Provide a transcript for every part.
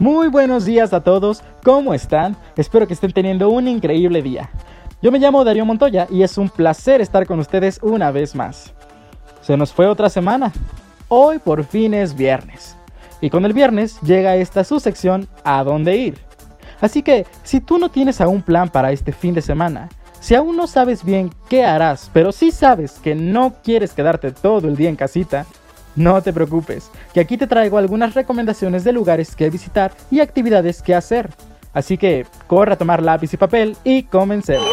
Muy buenos días a todos, ¿cómo están? Espero que estén teniendo un increíble día. Yo me llamo Darío Montoya y es un placer estar con ustedes una vez más. Se nos fue otra semana. Hoy por fin es viernes. Y con el viernes llega esta su sección A dónde ir. Así que, si tú no tienes aún plan para este fin de semana, si aún no sabes bien qué harás, pero sí sabes que no quieres quedarte todo el día en casita, no te preocupes, que aquí te traigo algunas recomendaciones de lugares que visitar y actividades que hacer. Así que corre a tomar lápiz y papel y comencemos.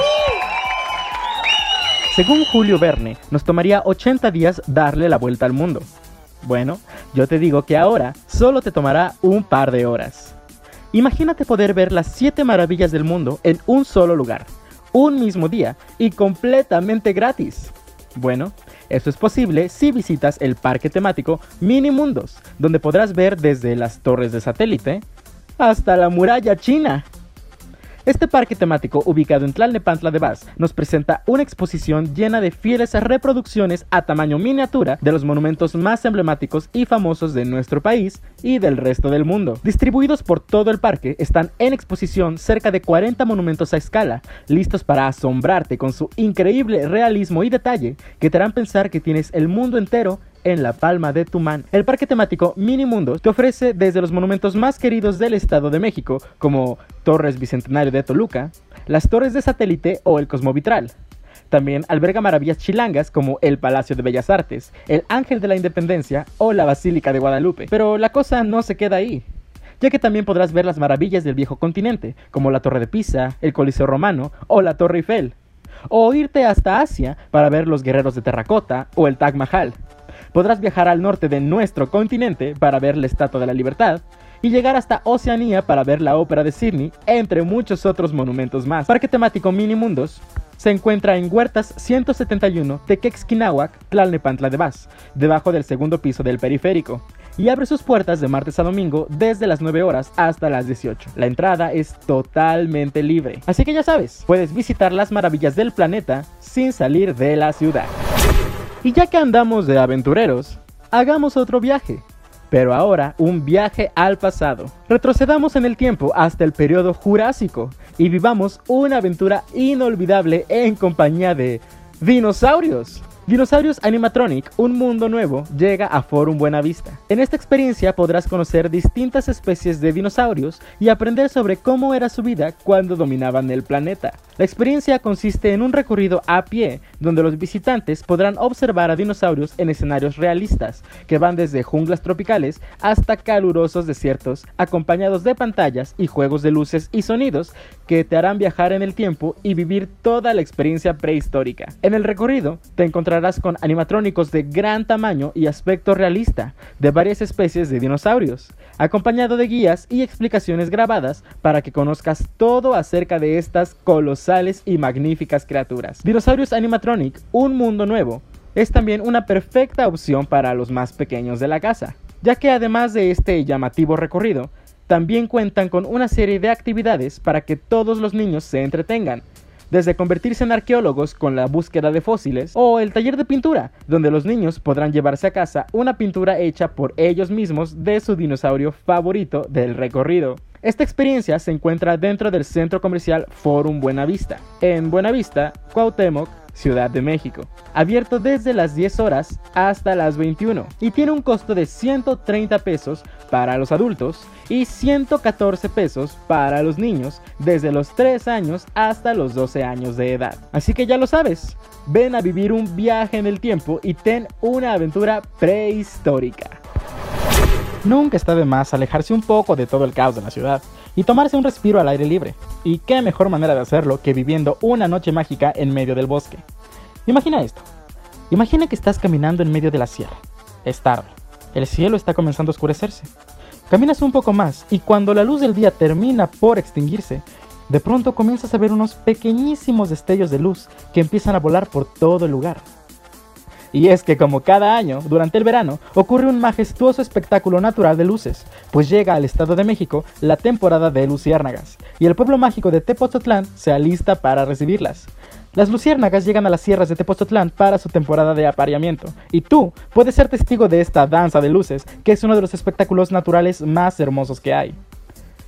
Según Julio Verne, nos tomaría 80 días darle la vuelta al mundo. Bueno, yo te digo que ahora solo te tomará un par de horas. Imagínate poder ver las 7 maravillas del mundo en un solo lugar, un mismo día y completamente gratis. Bueno, esto es posible si visitas el parque temático Mini Mundos, donde podrás ver desde las torres de satélite hasta la muralla china. Este parque temático, ubicado en Tlalnepantla de Vaz, nos presenta una exposición llena de fieles reproducciones a tamaño miniatura de los monumentos más emblemáticos y famosos de nuestro país y del resto del mundo. Distribuidos por todo el parque, están en exposición cerca de 40 monumentos a escala, listos para asombrarte con su increíble realismo y detalle que te harán pensar que tienes el mundo entero en la palma de tu mano. El parque temático Mini Mundos te ofrece desde los monumentos más queridos del Estado de México, como Torres Bicentenario de Toluca, las Torres de Satélite o el Cosmovitral. También alberga maravillas chilangas como el Palacio de Bellas Artes, el Ángel de la Independencia o la Basílica de Guadalupe. Pero la cosa no se queda ahí ya que también podrás ver las maravillas del viejo continente, como la Torre de Pisa, el Coliseo Romano o la Torre Eiffel. O irte hasta Asia para ver los guerreros de terracota o el Taj Mahal podrás viajar al norte de nuestro continente para ver la Estatua de la Libertad y llegar hasta Oceanía para ver la Ópera de Sydney, entre muchos otros monumentos más. Parque temático Mini Mundos se encuentra en Huertas 171 Tequexquinahuac, Tlalnepantla de Vaz, debajo del segundo piso del periférico, y abre sus puertas de martes a domingo desde las 9 horas hasta las 18. La entrada es totalmente libre, así que ya sabes, puedes visitar las maravillas del planeta sin salir de la ciudad. Y ya que andamos de aventureros, hagamos otro viaje. Pero ahora un viaje al pasado. Retrocedamos en el tiempo hasta el periodo Jurásico y vivamos una aventura inolvidable en compañía de dinosaurios. Dinosaurios Animatronic, un mundo nuevo, llega a Forum Buenavista. En esta experiencia podrás conocer distintas especies de dinosaurios y aprender sobre cómo era su vida cuando dominaban el planeta. La experiencia consiste en un recorrido a pie, donde los visitantes podrán observar a dinosaurios en escenarios realistas, que van desde junglas tropicales hasta calurosos desiertos, acompañados de pantallas y juegos de luces y sonidos que te harán viajar en el tiempo y vivir toda la experiencia prehistórica. En el recorrido te encontrarás con animatrónicos de gran tamaño y aspecto realista de varias especies de dinosaurios, acompañado de guías y explicaciones grabadas para que conozcas todo acerca de estas colosales y magníficas criaturas. Dinosaurios Animatronic, un mundo nuevo, es también una perfecta opción para los más pequeños de la casa, ya que además de este llamativo recorrido, también cuentan con una serie de actividades para que todos los niños se entretengan, desde convertirse en arqueólogos con la búsqueda de fósiles o el taller de pintura, donde los niños podrán llevarse a casa una pintura hecha por ellos mismos de su dinosaurio favorito del recorrido. Esta experiencia se encuentra dentro del centro comercial Forum Buenavista, en Buenavista, Cuauhtémoc, Ciudad de México, abierto desde las 10 horas hasta las 21 y tiene un costo de 130 pesos para los adultos y 114 pesos para los niños desde los 3 años hasta los 12 años de edad. Así que ya lo sabes, ven a vivir un viaje en el tiempo y ten una aventura prehistórica. Nunca está de más alejarse un poco de todo el caos de la ciudad y tomarse un respiro al aire libre. Y qué mejor manera de hacerlo que viviendo una noche mágica en medio del bosque. Imagina esto. Imagina que estás caminando en medio de la sierra. Es tarde. El cielo está comenzando a oscurecerse. Caminas un poco más y cuando la luz del día termina por extinguirse, de pronto comienzas a ver unos pequeñísimos destellos de luz que empiezan a volar por todo el lugar. Y es que como cada año, durante el verano, ocurre un majestuoso espectáculo natural de luces, pues llega al Estado de México la temporada de luciérnagas, y el pueblo mágico de Tepoztlán se alista para recibirlas. Las luciérnagas llegan a las sierras de Tepoztlán para su temporada de apareamiento, y tú puedes ser testigo de esta danza de luces, que es uno de los espectáculos naturales más hermosos que hay.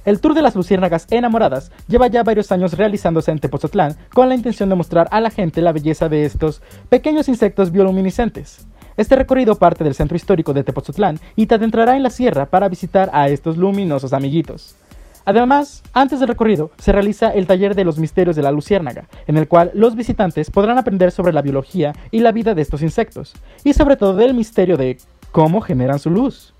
El Tour de las Luciérnagas Enamoradas lleva ya varios años realizándose en Tepoztlán con la intención de mostrar a la gente la belleza de estos pequeños insectos bioluminiscentes. Este recorrido parte del centro histórico de Tepoztlán y te adentrará en la sierra para visitar a estos luminosos amiguitos. Además, antes del recorrido se realiza el taller de los misterios de la luciérnaga, en el cual los visitantes podrán aprender sobre la biología y la vida de estos insectos, y sobre todo del misterio de cómo generan su luz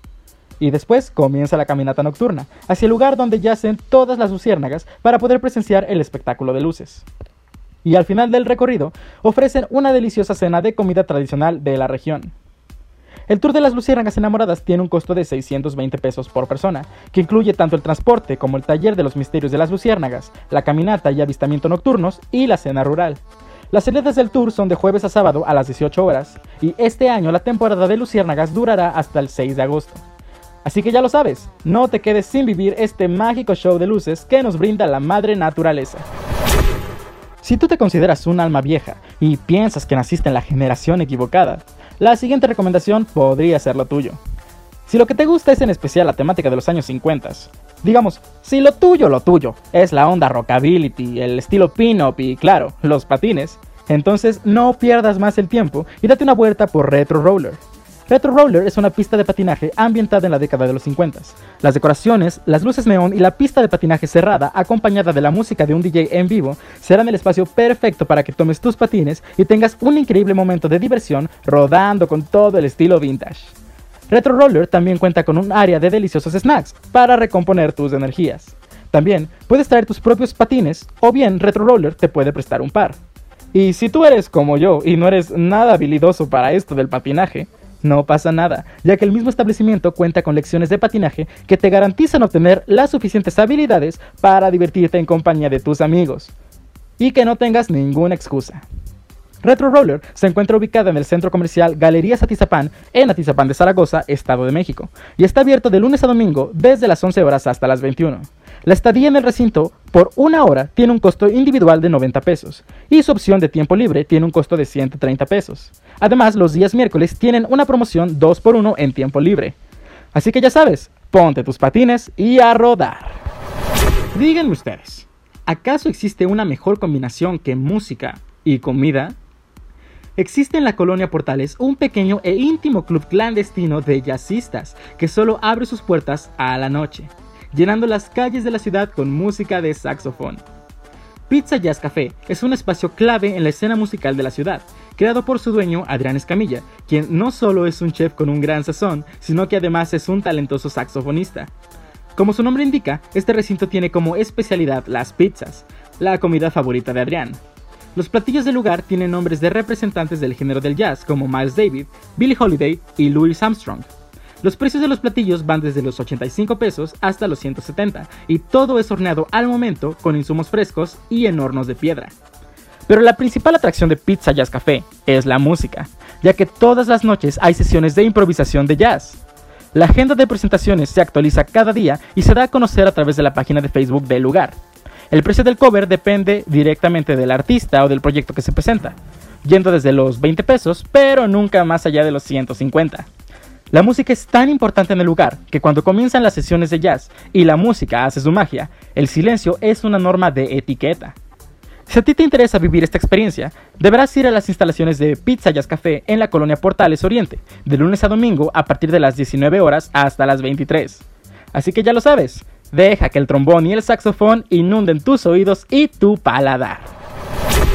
y después comienza la caminata nocturna, hacia el lugar donde yacen todas las luciérnagas para poder presenciar el espectáculo de luces. Y al final del recorrido ofrecen una deliciosa cena de comida tradicional de la región. El tour de las luciérnagas enamoradas tiene un costo de 620 pesos por persona, que incluye tanto el transporte como el taller de los misterios de las luciérnagas, la caminata y avistamiento nocturnos y la cena rural. Las salidas del tour son de jueves a sábado a las 18 horas, y este año la temporada de luciérnagas durará hasta el 6 de agosto. Así que ya lo sabes, no te quedes sin vivir este mágico show de luces que nos brinda la madre naturaleza. Si tú te consideras un alma vieja y piensas que naciste en la generación equivocada, la siguiente recomendación podría ser lo tuyo. Si lo que te gusta es en especial la temática de los años 50, digamos, si lo tuyo, lo tuyo, es la onda rockability, el estilo pin-up y claro, los patines, entonces no pierdas más el tiempo y date una vuelta por Retro Roller. Retro Roller es una pista de patinaje ambientada en la década de los 50. Las decoraciones, las luces neón y la pista de patinaje cerrada, acompañada de la música de un DJ en vivo, serán el espacio perfecto para que tomes tus patines y tengas un increíble momento de diversión rodando con todo el estilo vintage. Retro Roller también cuenta con un área de deliciosos snacks para recomponer tus energías. También puedes traer tus propios patines o bien Retro Roller te puede prestar un par. Y si tú eres como yo y no eres nada habilidoso para esto del patinaje, no pasa nada, ya que el mismo establecimiento cuenta con lecciones de patinaje que te garantizan obtener las suficientes habilidades para divertirte en compañía de tus amigos. Y que no tengas ninguna excusa. Retro Roller se encuentra ubicada en el centro comercial Galerías Atizapán, en Atizapán de Zaragoza, Estado de México, y está abierto de lunes a domingo desde las 11 horas hasta las 21. La estadía en el recinto por una hora tiene un costo individual de 90 pesos y su opción de tiempo libre tiene un costo de 130 pesos. Además, los días miércoles tienen una promoción 2x1 en tiempo libre. Así que ya sabes, ponte tus patines y a rodar. Díganme ustedes, ¿acaso existe una mejor combinación que música y comida? Existe en la colonia Portales un pequeño e íntimo club clandestino de jazzistas que solo abre sus puertas a la noche llenando las calles de la ciudad con música de saxofón. Pizza Jazz Café es un espacio clave en la escena musical de la ciudad, creado por su dueño Adrián Escamilla, quien no solo es un chef con un gran sazón, sino que además es un talentoso saxofonista. Como su nombre indica, este recinto tiene como especialidad las pizzas, la comida favorita de Adrián. Los platillos del lugar tienen nombres de representantes del género del jazz como Miles David, Billie Holiday y Louis Armstrong. Los precios de los platillos van desde los 85 pesos hasta los 170 y todo es horneado al momento con insumos frescos y en hornos de piedra. Pero la principal atracción de Pizza Jazz Café es la música, ya que todas las noches hay sesiones de improvisación de jazz. La agenda de presentaciones se actualiza cada día y se da a conocer a través de la página de Facebook del lugar. El precio del cover depende directamente del artista o del proyecto que se presenta, yendo desde los 20 pesos, pero nunca más allá de los 150. La música es tan importante en el lugar que cuando comienzan las sesiones de jazz y la música hace su magia, el silencio es una norma de etiqueta. Si a ti te interesa vivir esta experiencia, deberás ir a las instalaciones de Pizza Jazz Café en la colonia Portales Oriente, de lunes a domingo a partir de las 19 horas hasta las 23. Así que ya lo sabes, deja que el trombón y el saxofón inunden tus oídos y tu paladar.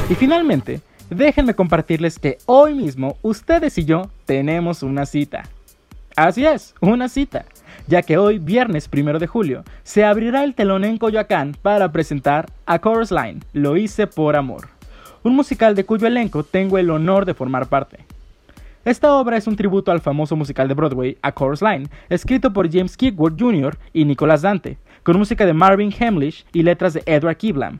Y finalmente, déjenme compartirles que hoy mismo ustedes y yo tenemos una cita. Así es, una cita, ya que hoy, viernes 1 de julio, se abrirá el telón en Coyoacán para presentar A Chorus Line, Lo hice por amor, un musical de cuyo elenco tengo el honor de formar parte. Esta obra es un tributo al famoso musical de Broadway, A Chorus Line, escrito por James Kickworth Jr. y Nicholas Dante, con música de Marvin Hamlish y letras de Edward Kiblam.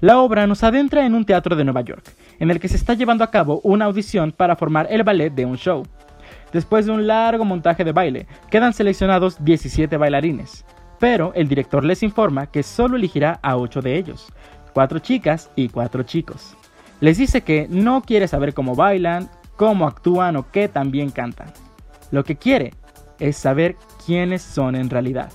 La obra nos adentra en un teatro de Nueva York, en el que se está llevando a cabo una audición para formar el ballet de un show. Después de un largo montaje de baile, quedan seleccionados 17 bailarines, pero el director les informa que solo elegirá a 8 de ellos, 4 chicas y 4 chicos. Les dice que no quiere saber cómo bailan, cómo actúan o qué también cantan. Lo que quiere es saber quiénes son en realidad.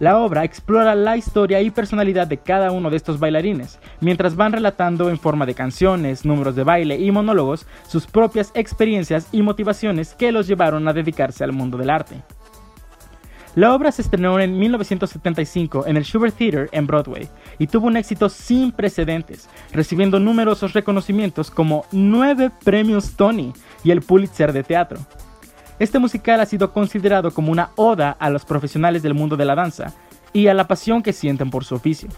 La obra explora la historia y personalidad de cada uno de estos bailarines, mientras van relatando en forma de canciones, números de baile y monólogos sus propias experiencias y motivaciones que los llevaron a dedicarse al mundo del arte. La obra se estrenó en 1975 en el Schubert Theater en Broadway y tuvo un éxito sin precedentes, recibiendo numerosos reconocimientos como nueve premios Tony y el Pulitzer de teatro. Este musical ha sido considerado como una oda a los profesionales del mundo de la danza y a la pasión que sienten por su oficio.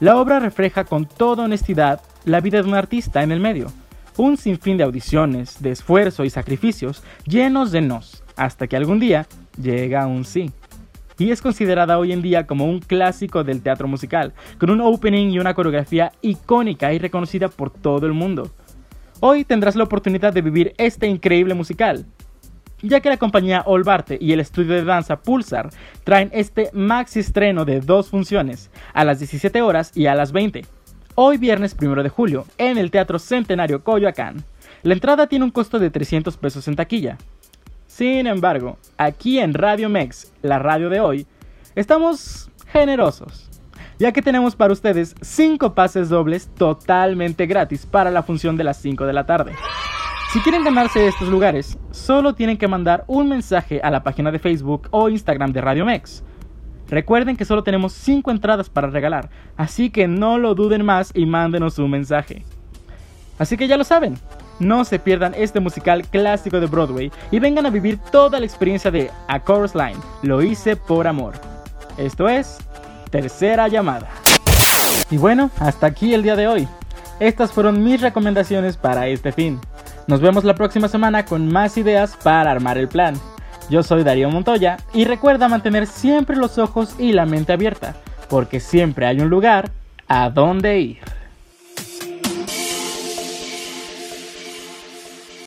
La obra refleja con toda honestidad la vida de un artista en el medio, un sinfín de audiciones, de esfuerzo y sacrificios llenos de nos, hasta que algún día llega un sí. Y es considerada hoy en día como un clásico del teatro musical, con un opening y una coreografía icónica y reconocida por todo el mundo. Hoy tendrás la oportunidad de vivir este increíble musical, ya que la compañía Olbarte y el estudio de danza Pulsar traen este maxi estreno de dos funciones, a las 17 horas y a las 20. Hoy viernes 1 de julio, en el Teatro Centenario Coyoacán. La entrada tiene un costo de 300 pesos en taquilla. Sin embargo, aquí en Radio Mex, la radio de hoy, estamos generosos, ya que tenemos para ustedes 5 pases dobles totalmente gratis para la función de las 5 de la tarde. Si quieren ganarse estos lugares, solo tienen que mandar un mensaje a la página de Facebook o Instagram de Radio Mex. Recuerden que solo tenemos 5 entradas para regalar, así que no lo duden más y mándenos un mensaje. Así que ya lo saben, no se pierdan este musical clásico de Broadway y vengan a vivir toda la experiencia de A Chorus Line, lo hice por amor. Esto es Tercera Llamada. Y bueno, hasta aquí el día de hoy. Estas fueron mis recomendaciones para este fin. Nos vemos la próxima semana con más ideas para armar el plan. Yo soy Darío Montoya y recuerda mantener siempre los ojos y la mente abierta, porque siempre hay un lugar a donde ir.